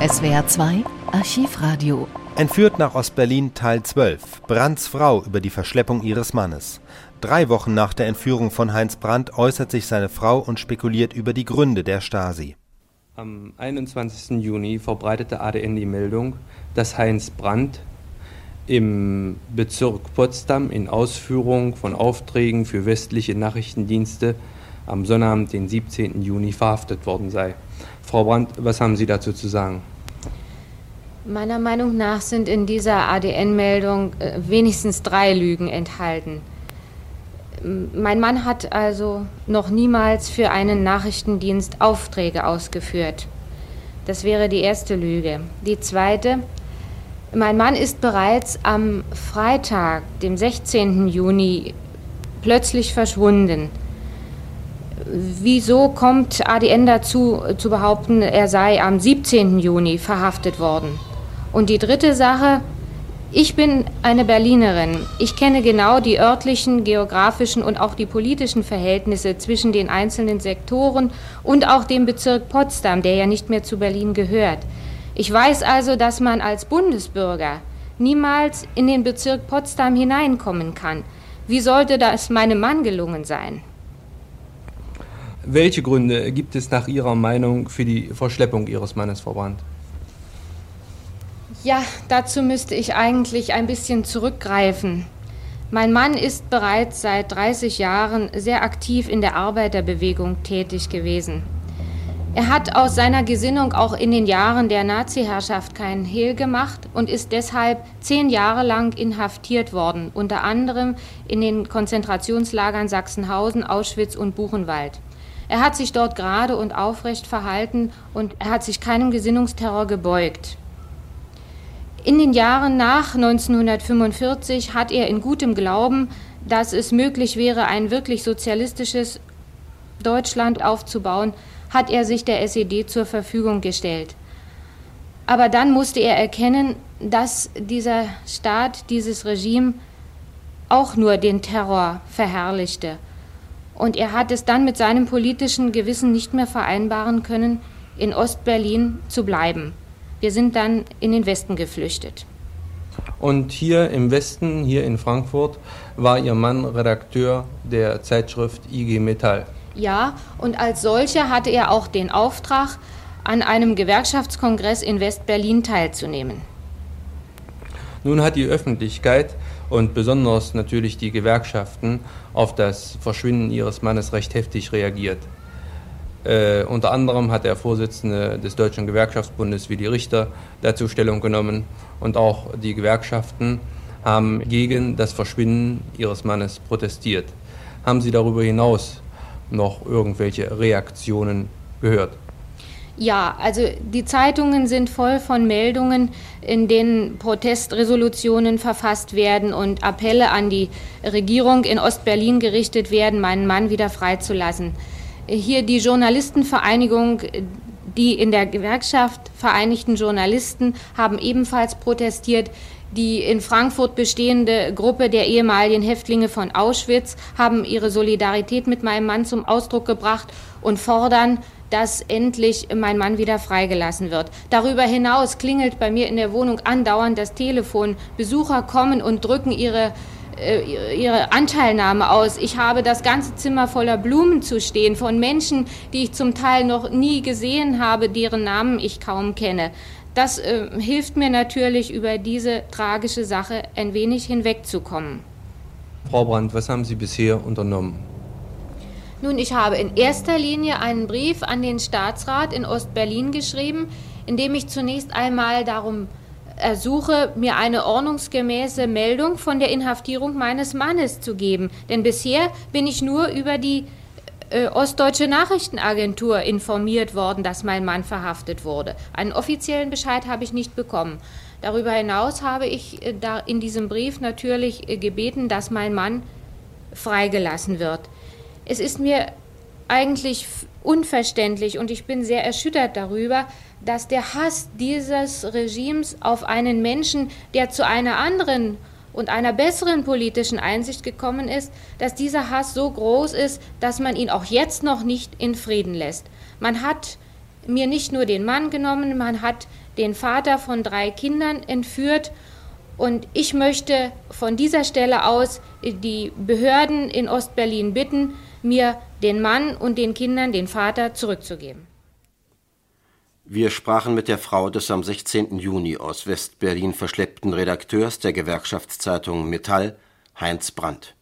SWR 2 Archivradio. Entführt nach Ostberlin Teil 12. Brandts Frau über die Verschleppung ihres Mannes. Drei Wochen nach der Entführung von Heinz Brandt äußert sich seine Frau und spekuliert über die Gründe der Stasi. Am 21. Juni verbreitete ADN die Meldung, dass Heinz Brandt im Bezirk Potsdam in Ausführung von Aufträgen für westliche Nachrichtendienste am Sonnabend, den 17. Juni, verhaftet worden sei. Frau Brandt, was haben Sie dazu zu sagen? Meiner Meinung nach sind in dieser ADN-Meldung äh, wenigstens drei Lügen enthalten. Mein Mann hat also noch niemals für einen Nachrichtendienst Aufträge ausgeführt. Das wäre die erste Lüge. Die zweite, mein Mann ist bereits am Freitag, dem 16. Juni, plötzlich verschwunden. Wieso kommt ADN dazu zu behaupten, er sei am 17. Juni verhaftet worden? Und die dritte Sache, ich bin eine Berlinerin. Ich kenne genau die örtlichen, geografischen und auch die politischen Verhältnisse zwischen den einzelnen Sektoren und auch dem Bezirk Potsdam, der ja nicht mehr zu Berlin gehört. Ich weiß also, dass man als Bundesbürger niemals in den Bezirk Potsdam hineinkommen kann. Wie sollte das meinem Mann gelungen sein? Welche Gründe gibt es nach Ihrer Meinung für die Verschleppung Ihres Mannes, Frau Brandt? Ja, dazu müsste ich eigentlich ein bisschen zurückgreifen. Mein Mann ist bereits seit 30 Jahren sehr aktiv in der Arbeiterbewegung tätig gewesen. Er hat aus seiner Gesinnung auch in den Jahren der Nazi-Herrschaft keinen Hehl gemacht und ist deshalb zehn Jahre lang inhaftiert worden, unter anderem in den Konzentrationslagern Sachsenhausen, Auschwitz und Buchenwald. Er hat sich dort gerade und aufrecht verhalten und er hat sich keinem Gesinnungsterror gebeugt. In den Jahren nach 1945 hat er in gutem Glauben, dass es möglich wäre, ein wirklich sozialistisches Deutschland aufzubauen, hat er sich der SED zur Verfügung gestellt. Aber dann musste er erkennen, dass dieser Staat, dieses Regime auch nur den Terror verherrlichte und er hat es dann mit seinem politischen Gewissen nicht mehr vereinbaren können, in Ostberlin zu bleiben. Wir sind dann in den Westen geflüchtet. Und hier im Westen, hier in Frankfurt, war Ihr Mann Redakteur der Zeitschrift IG Metall. Ja, und als solcher hatte er auch den Auftrag, an einem Gewerkschaftskongress in West-Berlin teilzunehmen. Nun hat die Öffentlichkeit und besonders natürlich die Gewerkschaften auf das Verschwinden ihres Mannes recht heftig reagiert. Äh, unter anderem hat der Vorsitzende des Deutschen Gewerkschaftsbundes Willi Richter dazu Stellung genommen und auch die Gewerkschaften haben gegen das Verschwinden ihres Mannes protestiert. Haben Sie darüber hinaus noch irgendwelche Reaktionen gehört? Ja, also die Zeitungen sind voll von Meldungen, in denen Protestresolutionen verfasst werden und Appelle an die Regierung in Ostberlin gerichtet werden, meinen Mann wieder freizulassen. Hier die Journalistenvereinigung, die in der Gewerkschaft vereinigten Journalisten haben ebenfalls protestiert. Die in Frankfurt bestehende Gruppe der ehemaligen Häftlinge von Auschwitz haben ihre Solidarität mit meinem Mann zum Ausdruck gebracht und fordern, dass endlich mein Mann wieder freigelassen wird. Darüber hinaus klingelt bei mir in der Wohnung andauernd das Telefon. Besucher kommen und drücken ihre ihre Anteilnahme aus. Ich habe das ganze Zimmer voller Blumen zu stehen von Menschen, die ich zum Teil noch nie gesehen habe, deren Namen ich kaum kenne. Das äh, hilft mir natürlich, über diese tragische Sache ein wenig hinwegzukommen. Frau Brandt, was haben Sie bisher unternommen? Nun, ich habe in erster Linie einen Brief an den Staatsrat in Ostberlin geschrieben, in dem ich zunächst einmal darum ersuche, mir eine ordnungsgemäße Meldung von der Inhaftierung meines Mannes zu geben. Denn bisher bin ich nur über die äh, Ostdeutsche Nachrichtenagentur informiert worden, dass mein Mann verhaftet wurde. Einen offiziellen Bescheid habe ich nicht bekommen. Darüber hinaus habe ich äh, da in diesem Brief natürlich äh, gebeten, dass mein Mann freigelassen wird. Es ist mir eigentlich unverständlich und ich bin sehr erschüttert darüber, dass der Hass dieses Regimes auf einen Menschen, der zu einer anderen und einer besseren politischen Einsicht gekommen ist, dass dieser Hass so groß ist, dass man ihn auch jetzt noch nicht in Frieden lässt. Man hat mir nicht nur den Mann genommen, man hat den Vater von drei Kindern entführt. Und ich möchte von dieser Stelle aus die Behörden in Ostberlin bitten, mir den Mann und den Kindern den Vater zurückzugeben. Wir sprachen mit der Frau des am 16. Juni aus Westberlin verschleppten Redakteurs der Gewerkschaftszeitung Metall, Heinz Brandt.